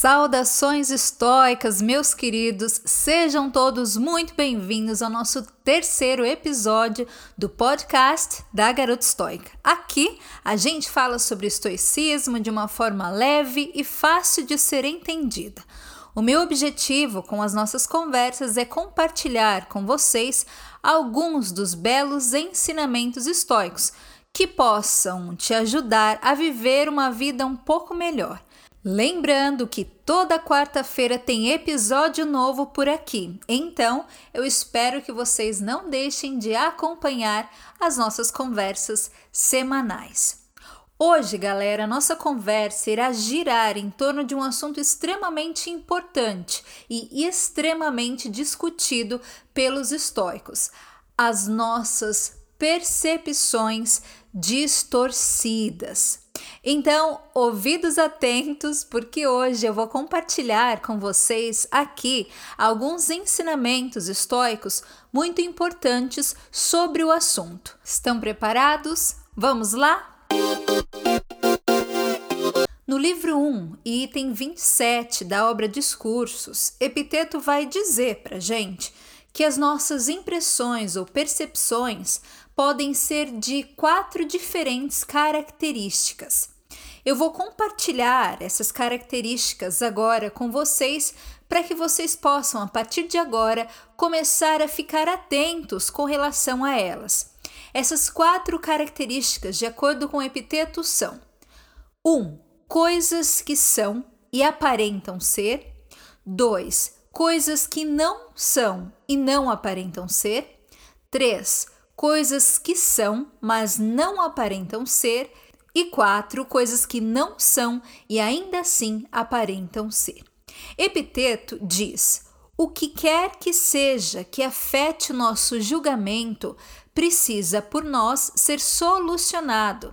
Saudações estoicas, meus queridos, sejam todos muito bem-vindos ao nosso terceiro episódio do podcast da Garota Estoica. Aqui a gente fala sobre estoicismo de uma forma leve e fácil de ser entendida. O meu objetivo com as nossas conversas é compartilhar com vocês alguns dos belos ensinamentos estoicos que possam te ajudar a viver uma vida um pouco melhor. Lembrando que toda quarta-feira tem episódio novo por aqui, então eu espero que vocês não deixem de acompanhar as nossas conversas semanais. Hoje, galera, nossa conversa irá girar em torno de um assunto extremamente importante e extremamente discutido pelos estoicos: as nossas percepções distorcidas. Então, ouvidos atentos, porque hoje eu vou compartilhar com vocês aqui alguns ensinamentos estoicos muito importantes sobre o assunto. Estão preparados? Vamos lá? No livro 1, item 27 da obra Discursos, Epiteto vai dizer para gente que as nossas impressões ou percepções podem ser de quatro diferentes características. Eu vou compartilhar essas características agora com vocês para que vocês possam, a partir de agora, começar a ficar atentos com relação a elas. Essas quatro características, de acordo com o epiteto, são: 1. Um, coisas que são e aparentam ser. 2. Coisas que não são e não aparentam ser. 3 coisas que são, mas não aparentam ser, e quatro coisas que não são e ainda assim aparentam ser. Epiteto diz: o que quer que seja que afete o nosso julgamento precisa por nós ser solucionado.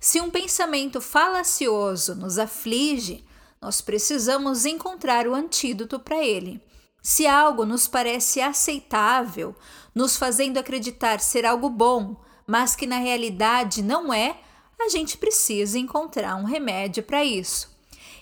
Se um pensamento falacioso nos aflige, nós precisamos encontrar o antídoto para ele. Se algo nos parece aceitável, nos fazendo acreditar ser algo bom, mas que na realidade não é, a gente precisa encontrar um remédio para isso.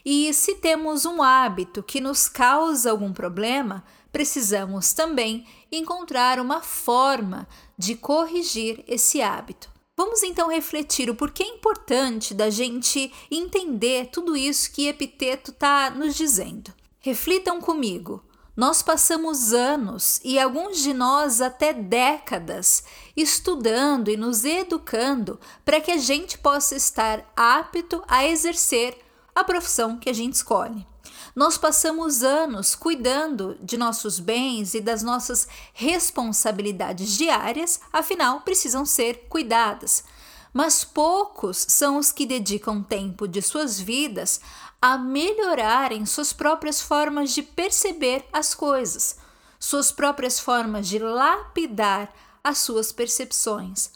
E se temos um hábito que nos causa algum problema, precisamos também encontrar uma forma de corrigir esse hábito. Vamos então refletir o porquê é importante da gente entender tudo isso que Epiteto está nos dizendo. Reflitam comigo. Nós passamos anos e alguns de nós até décadas estudando e nos educando para que a gente possa estar apto a exercer a profissão que a gente escolhe. Nós passamos anos cuidando de nossos bens e das nossas responsabilidades diárias, afinal, precisam ser cuidadas. Mas poucos são os que dedicam tempo de suas vidas a melhorarem suas próprias formas de perceber as coisas, suas próprias formas de lapidar as suas percepções.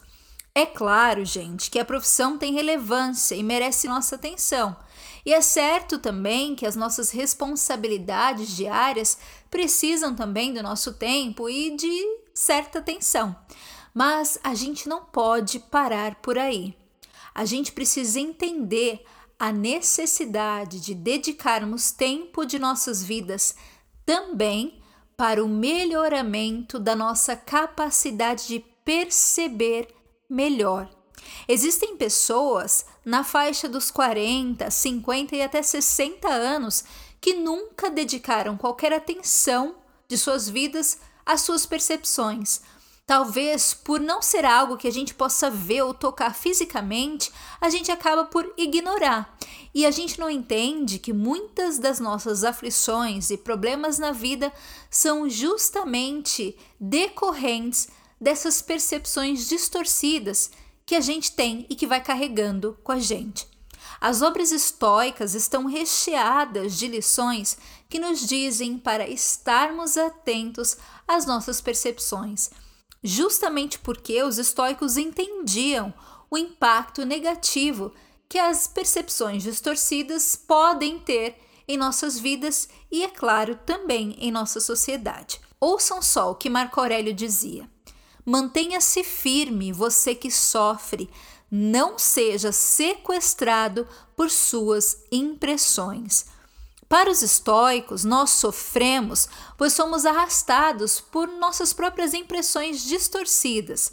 É claro, gente, que a profissão tem relevância e merece nossa atenção. E é certo também que as nossas responsabilidades diárias precisam também do nosso tempo e de certa atenção. Mas a gente não pode parar por aí. A gente precisa entender a necessidade de dedicarmos tempo de nossas vidas também para o melhoramento da nossa capacidade de perceber melhor. Existem pessoas na faixa dos 40, 50 e até 60 anos que nunca dedicaram qualquer atenção de suas vidas às suas percepções, Talvez por não ser algo que a gente possa ver ou tocar fisicamente, a gente acaba por ignorar. E a gente não entende que muitas das nossas aflições e problemas na vida são justamente decorrentes dessas percepções distorcidas que a gente tem e que vai carregando com a gente. As obras estoicas estão recheadas de lições que nos dizem para estarmos atentos às nossas percepções justamente porque os estoicos entendiam o impacto negativo que as percepções distorcidas podem ter em nossas vidas e, é claro, também em nossa sociedade. Ouçam só o que Marco Aurélio dizia: Mantenha-se firme, você que sofre, não seja sequestrado por suas impressões. Para os estoicos, nós sofremos pois somos arrastados por nossas próprias impressões distorcidas.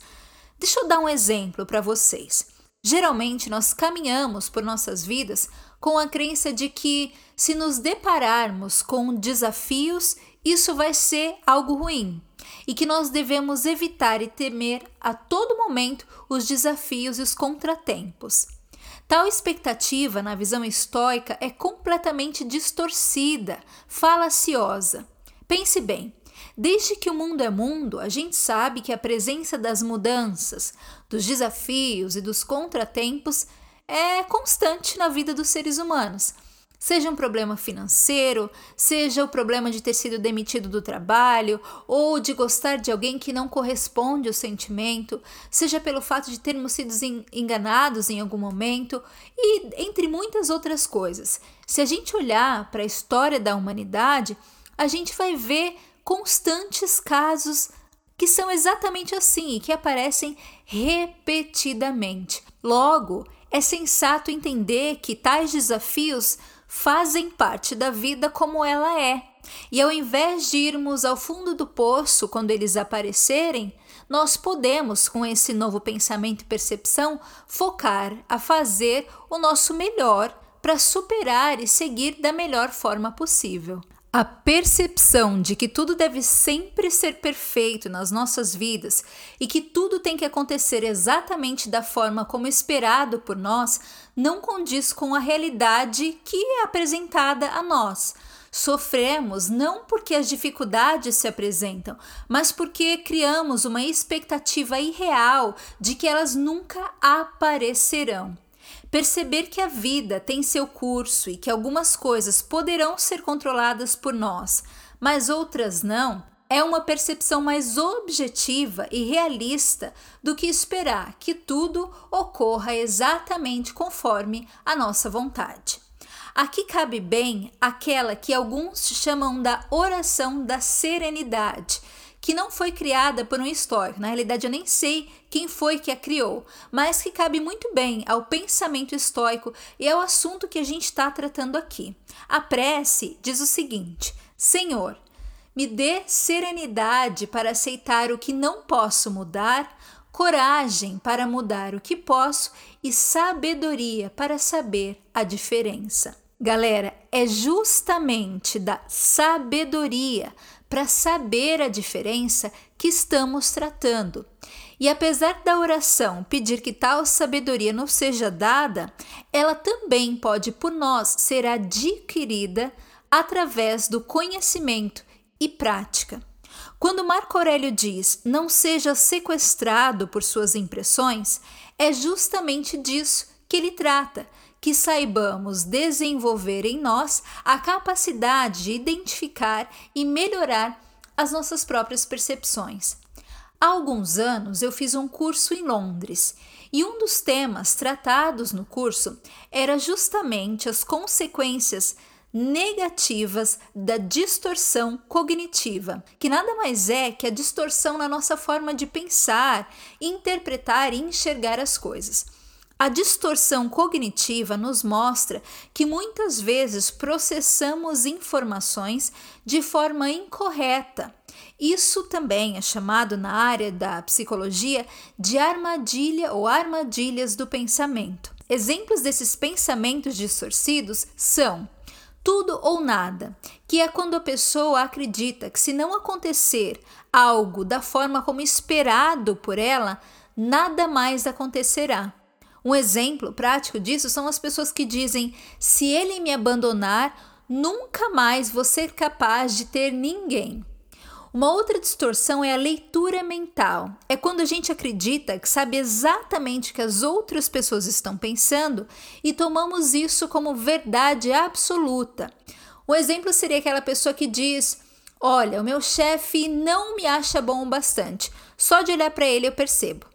Deixa eu dar um exemplo para vocês. Geralmente, nós caminhamos por nossas vidas com a crença de que, se nos depararmos com desafios, isso vai ser algo ruim e que nós devemos evitar e temer a todo momento os desafios e os contratempos. Tal expectativa, na visão estoica, é completamente distorcida, falaciosa. Pense bem. Desde que o mundo é mundo, a gente sabe que a presença das mudanças, dos desafios e dos contratempos é constante na vida dos seres humanos. Seja um problema financeiro, seja o problema de ter sido demitido do trabalho ou de gostar de alguém que não corresponde ao sentimento, seja pelo fato de termos sido enganados em algum momento e entre muitas outras coisas. Se a gente olhar para a história da humanidade, a gente vai ver constantes casos que são exatamente assim e que aparecem repetidamente. Logo, é sensato entender que tais desafios fazem parte da vida como ela é. E ao invés de irmos ao fundo do poço quando eles aparecerem, nós podemos, com esse novo pensamento e percepção, focar a fazer o nosso melhor para superar e seguir da melhor forma possível. A percepção de que tudo deve sempre ser perfeito nas nossas vidas e que tudo tem que acontecer exatamente da forma como esperado por nós não condiz com a realidade que é apresentada a nós. Sofremos não porque as dificuldades se apresentam, mas porque criamos uma expectativa irreal de que elas nunca aparecerão. Perceber que a vida tem seu curso e que algumas coisas poderão ser controladas por nós, mas outras não, é uma percepção mais objetiva e realista do que esperar que tudo ocorra exatamente conforme a nossa vontade. Aqui cabe bem aquela que alguns chamam da oração da serenidade, que não foi criada por um histórico. Na realidade, eu nem sei quem foi que a criou, mas que cabe muito bem ao pensamento estoico e ao assunto que a gente está tratando aqui. A prece diz o seguinte: Senhor, me dê serenidade para aceitar o que não posso mudar, coragem para mudar o que posso e sabedoria para saber a diferença. Galera, é justamente da sabedoria para saber a diferença que estamos tratando. E apesar da oração pedir que tal sabedoria não seja dada, ela também pode por nós ser adquirida através do conhecimento e prática. Quando Marco Aurélio diz não seja sequestrado por suas impressões, é justamente disso que ele trata que saibamos desenvolver em nós a capacidade de identificar e melhorar as nossas próprias percepções. Há alguns anos eu fiz um curso em Londres e um dos temas tratados no curso era justamente as consequências negativas da distorção cognitiva, que nada mais é que a distorção na nossa forma de pensar, interpretar e enxergar as coisas. A distorção cognitiva nos mostra que muitas vezes processamos informações de forma incorreta. Isso também é chamado na área da psicologia de armadilha ou armadilhas do pensamento. Exemplos desses pensamentos distorcidos são tudo ou nada, que é quando a pessoa acredita que se não acontecer algo da forma como esperado por ela, nada mais acontecerá. Um exemplo prático disso são as pessoas que dizem: se ele me abandonar, nunca mais vou ser capaz de ter ninguém. Uma outra distorção é a leitura mental. É quando a gente acredita que sabe exatamente o que as outras pessoas estão pensando e tomamos isso como verdade absoluta. Um exemplo seria aquela pessoa que diz: Olha, o meu chefe não me acha bom o bastante. Só de olhar para ele eu percebo.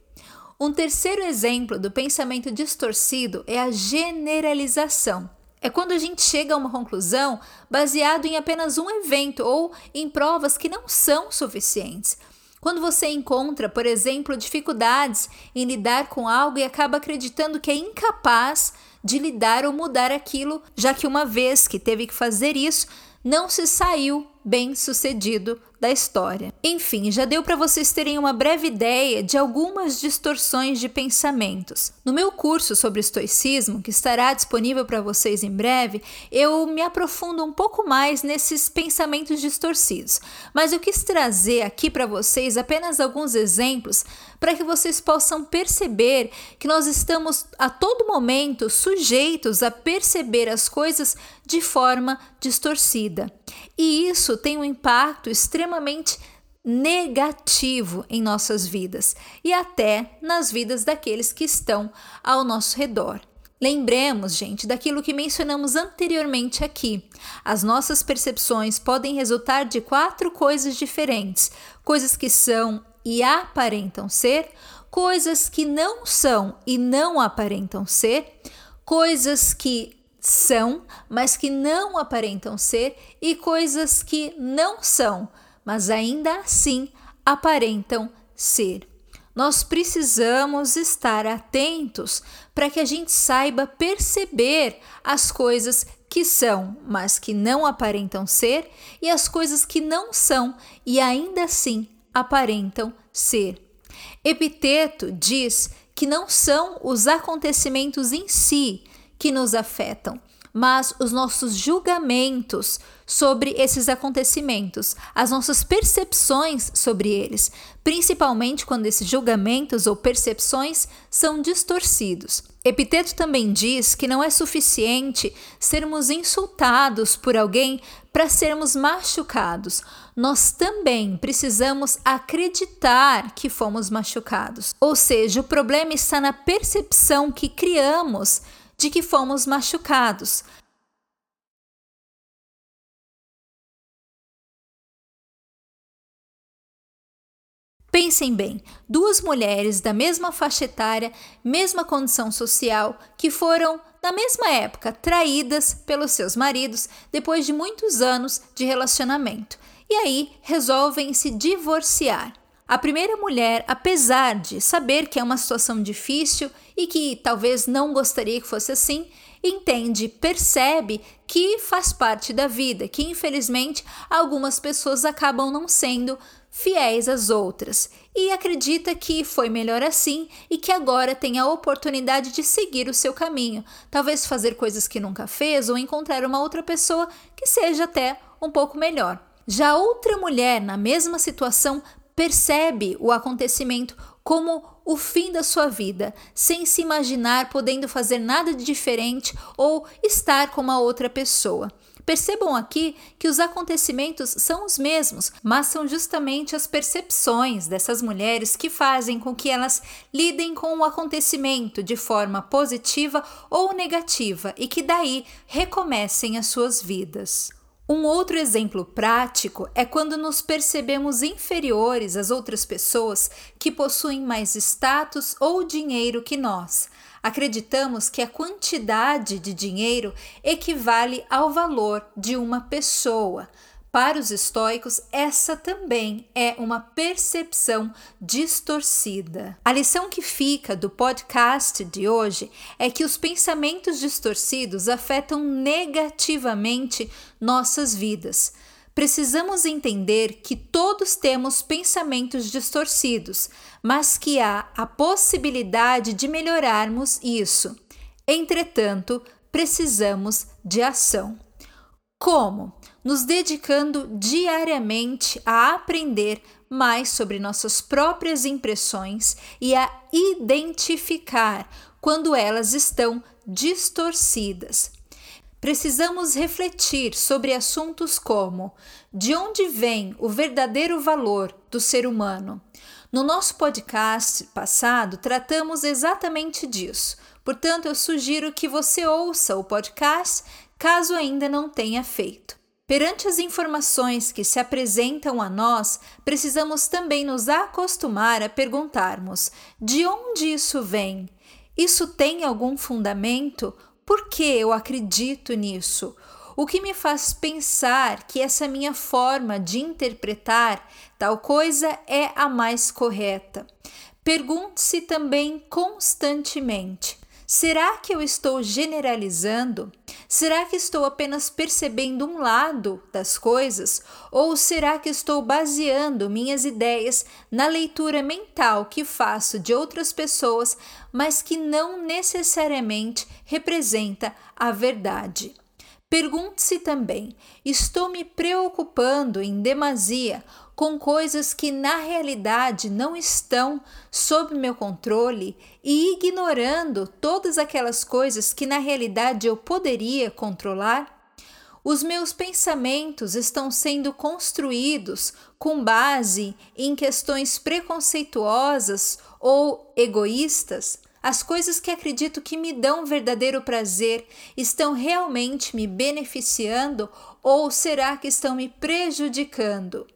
Um terceiro exemplo do pensamento distorcido é a generalização. É quando a gente chega a uma conclusão baseado em apenas um evento ou em provas que não são suficientes. Quando você encontra, por exemplo, dificuldades em lidar com algo e acaba acreditando que é incapaz de lidar ou mudar aquilo, já que uma vez que teve que fazer isso, não se saiu bem sucedido da história. Enfim, já deu para vocês terem uma breve ideia de algumas distorções de pensamentos. No meu curso sobre estoicismo, que estará disponível para vocês em breve, eu me aprofundo um pouco mais nesses pensamentos distorcidos. Mas eu quis trazer aqui para vocês apenas alguns exemplos para que vocês possam perceber que nós estamos a todo momento sujeitos a perceber as coisas de forma distorcida. E isso tem um impacto extremamente negativo em nossas vidas e até nas vidas daqueles que estão ao nosso redor. Lembremos, gente, daquilo que mencionamos anteriormente aqui. As nossas percepções podem resultar de quatro coisas diferentes: coisas que são e aparentam ser, coisas que não são e não aparentam ser, coisas que são, mas que não aparentam ser, e coisas que não são, mas ainda assim aparentam ser. Nós precisamos estar atentos para que a gente saiba perceber as coisas que são, mas que não aparentam ser, e as coisas que não são e ainda assim aparentam ser. Epiteto diz que não são os acontecimentos em si, que nos afetam, mas os nossos julgamentos sobre esses acontecimentos, as nossas percepções sobre eles, principalmente quando esses julgamentos ou percepções são distorcidos. Epiteto também diz que não é suficiente sermos insultados por alguém para sermos machucados. Nós também precisamos acreditar que fomos machucados. Ou seja, o problema está na percepção que criamos de que fomos machucados. Pensem bem, duas mulheres da mesma faixa etária, mesma condição social, que foram, na mesma época, traídas pelos seus maridos depois de muitos anos de relacionamento, e aí resolvem se divorciar. A primeira mulher, apesar de saber que é uma situação difícil e que talvez não gostaria que fosse assim, entende, percebe que faz parte da vida, que infelizmente algumas pessoas acabam não sendo fiéis às outras e acredita que foi melhor assim e que agora tem a oportunidade de seguir o seu caminho, talvez fazer coisas que nunca fez ou encontrar uma outra pessoa que seja até um pouco melhor. Já outra mulher na mesma situação percebe o acontecimento como o fim da sua vida, sem se imaginar podendo fazer nada de diferente ou estar com uma outra pessoa. Percebam aqui que os acontecimentos são os mesmos, mas são justamente as percepções dessas mulheres que fazem com que elas lidem com o acontecimento de forma positiva ou negativa e que daí recomecem as suas vidas. Um outro exemplo prático é quando nos percebemos inferiores às outras pessoas que possuem mais status ou dinheiro que nós. Acreditamos que a quantidade de dinheiro equivale ao valor de uma pessoa. Para os estoicos, essa também é uma percepção distorcida. A lição que fica do podcast de hoje é que os pensamentos distorcidos afetam negativamente nossas vidas. Precisamos entender que todos temos pensamentos distorcidos, mas que há a possibilidade de melhorarmos isso. Entretanto, precisamos de ação. Como? Nos dedicando diariamente a aprender mais sobre nossas próprias impressões e a identificar quando elas estão distorcidas. Precisamos refletir sobre assuntos como: de onde vem o verdadeiro valor do ser humano? No nosso podcast passado, tratamos exatamente disso. Portanto, eu sugiro que você ouça o podcast caso ainda não tenha feito. Perante as informações que se apresentam a nós, precisamos também nos acostumar a perguntarmos: de onde isso vem? Isso tem algum fundamento? Por que eu acredito nisso? O que me faz pensar que essa minha forma de interpretar tal coisa é a mais correta? Pergunte-se também constantemente: será que eu estou generalizando? Será que estou apenas percebendo um lado das coisas? Ou será que estou baseando minhas ideias na leitura mental que faço de outras pessoas, mas que não necessariamente representa a verdade? Pergunte-se também: estou me preocupando em demasia com coisas que na realidade não estão sob meu controle e ignorando todas aquelas coisas que na realidade eu poderia controlar? Os meus pensamentos estão sendo construídos com base em questões preconceituosas ou egoístas? As coisas que acredito que me dão verdadeiro prazer estão realmente me beneficiando ou será que estão me prejudicando?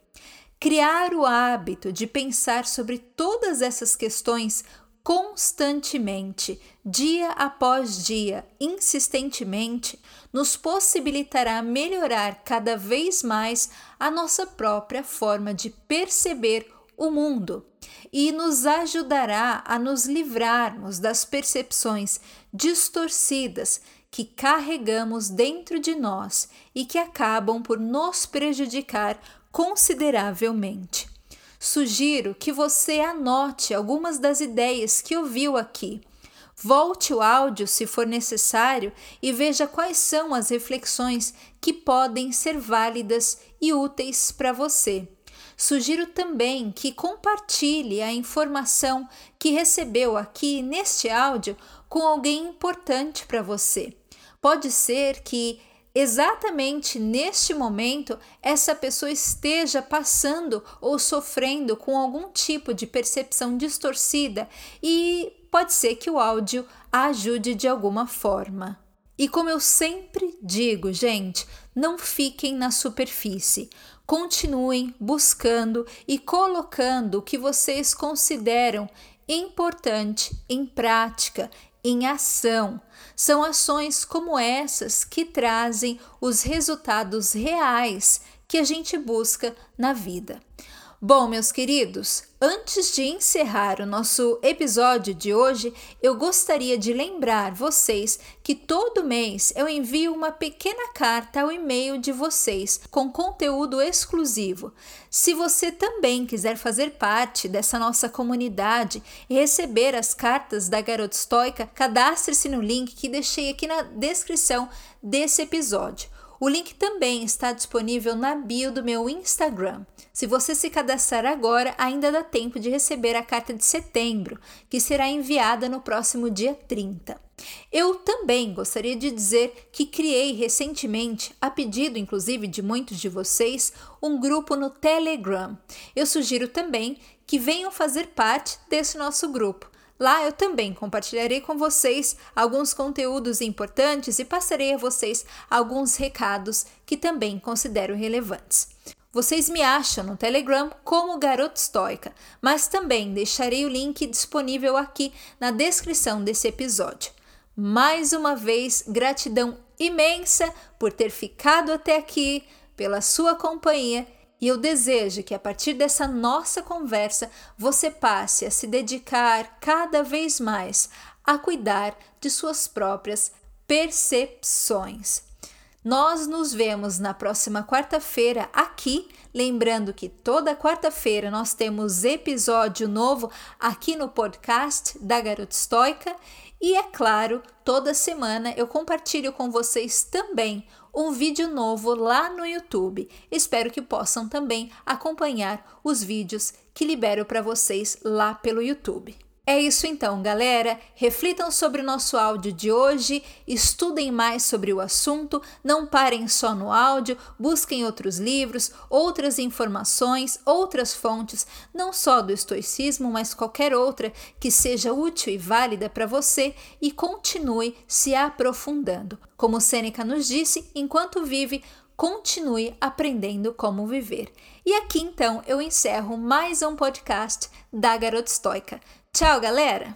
Criar o hábito de pensar sobre todas essas questões constantemente, dia após dia, insistentemente, nos possibilitará melhorar cada vez mais a nossa própria forma de perceber o mundo e nos ajudará a nos livrarmos das percepções distorcidas que carregamos dentro de nós e que acabam por nos prejudicar consideravelmente. Sugiro que você anote algumas das ideias que ouviu aqui. Volte o áudio se for necessário e veja quais são as reflexões que podem ser válidas e úteis para você. Sugiro também que compartilhe a informação que recebeu aqui neste áudio com alguém importante para você. Pode ser que exatamente neste momento essa pessoa esteja passando ou sofrendo com algum tipo de percepção distorcida e pode ser que o áudio a ajude de alguma forma. E como eu sempre digo, gente, não fiquem na superfície. Continuem buscando e colocando o que vocês consideram importante em prática em ação. São ações como essas que trazem os resultados reais que a gente busca na vida. Bom, meus queridos, antes de encerrar o nosso episódio de hoje, eu gostaria de lembrar vocês que todo mês eu envio uma pequena carta ao e-mail de vocês com conteúdo exclusivo. Se você também quiser fazer parte dessa nossa comunidade e receber as cartas da Garota Estoica, cadastre-se no link que deixei aqui na descrição desse episódio. O link também está disponível na bio do meu Instagram. Se você se cadastrar agora, ainda dá tempo de receber a carta de setembro, que será enviada no próximo dia 30. Eu também gostaria de dizer que criei recentemente, a pedido inclusive de muitos de vocês, um grupo no Telegram. Eu sugiro também que venham fazer parte desse nosso grupo. Lá eu também compartilharei com vocês alguns conteúdos importantes e passarei a vocês alguns recados que também considero relevantes. Vocês me acham no Telegram como Garota Estoica, mas também deixarei o link disponível aqui na descrição desse episódio. Mais uma vez, gratidão imensa por ter ficado até aqui, pela sua companhia e eu desejo que a partir dessa nossa conversa você passe a se dedicar cada vez mais a cuidar de suas próprias percepções. Nós nos vemos na próxima quarta-feira aqui. Lembrando que toda quarta-feira nós temos episódio novo aqui no podcast da Garota Estoica. E é claro, toda semana eu compartilho com vocês também um vídeo novo lá no YouTube. Espero que possam também acompanhar os vídeos que libero para vocês lá pelo YouTube. É isso então, galera. Reflitam sobre o nosso áudio de hoje, estudem mais sobre o assunto, não parem só no áudio, busquem outros livros, outras informações, outras fontes, não só do estoicismo, mas qualquer outra que seja útil e válida para você e continue se aprofundando. Como Sêneca nos disse, enquanto vive, continue aprendendo como viver. E aqui então eu encerro mais um podcast da Garota Estoica. Tchau, galera!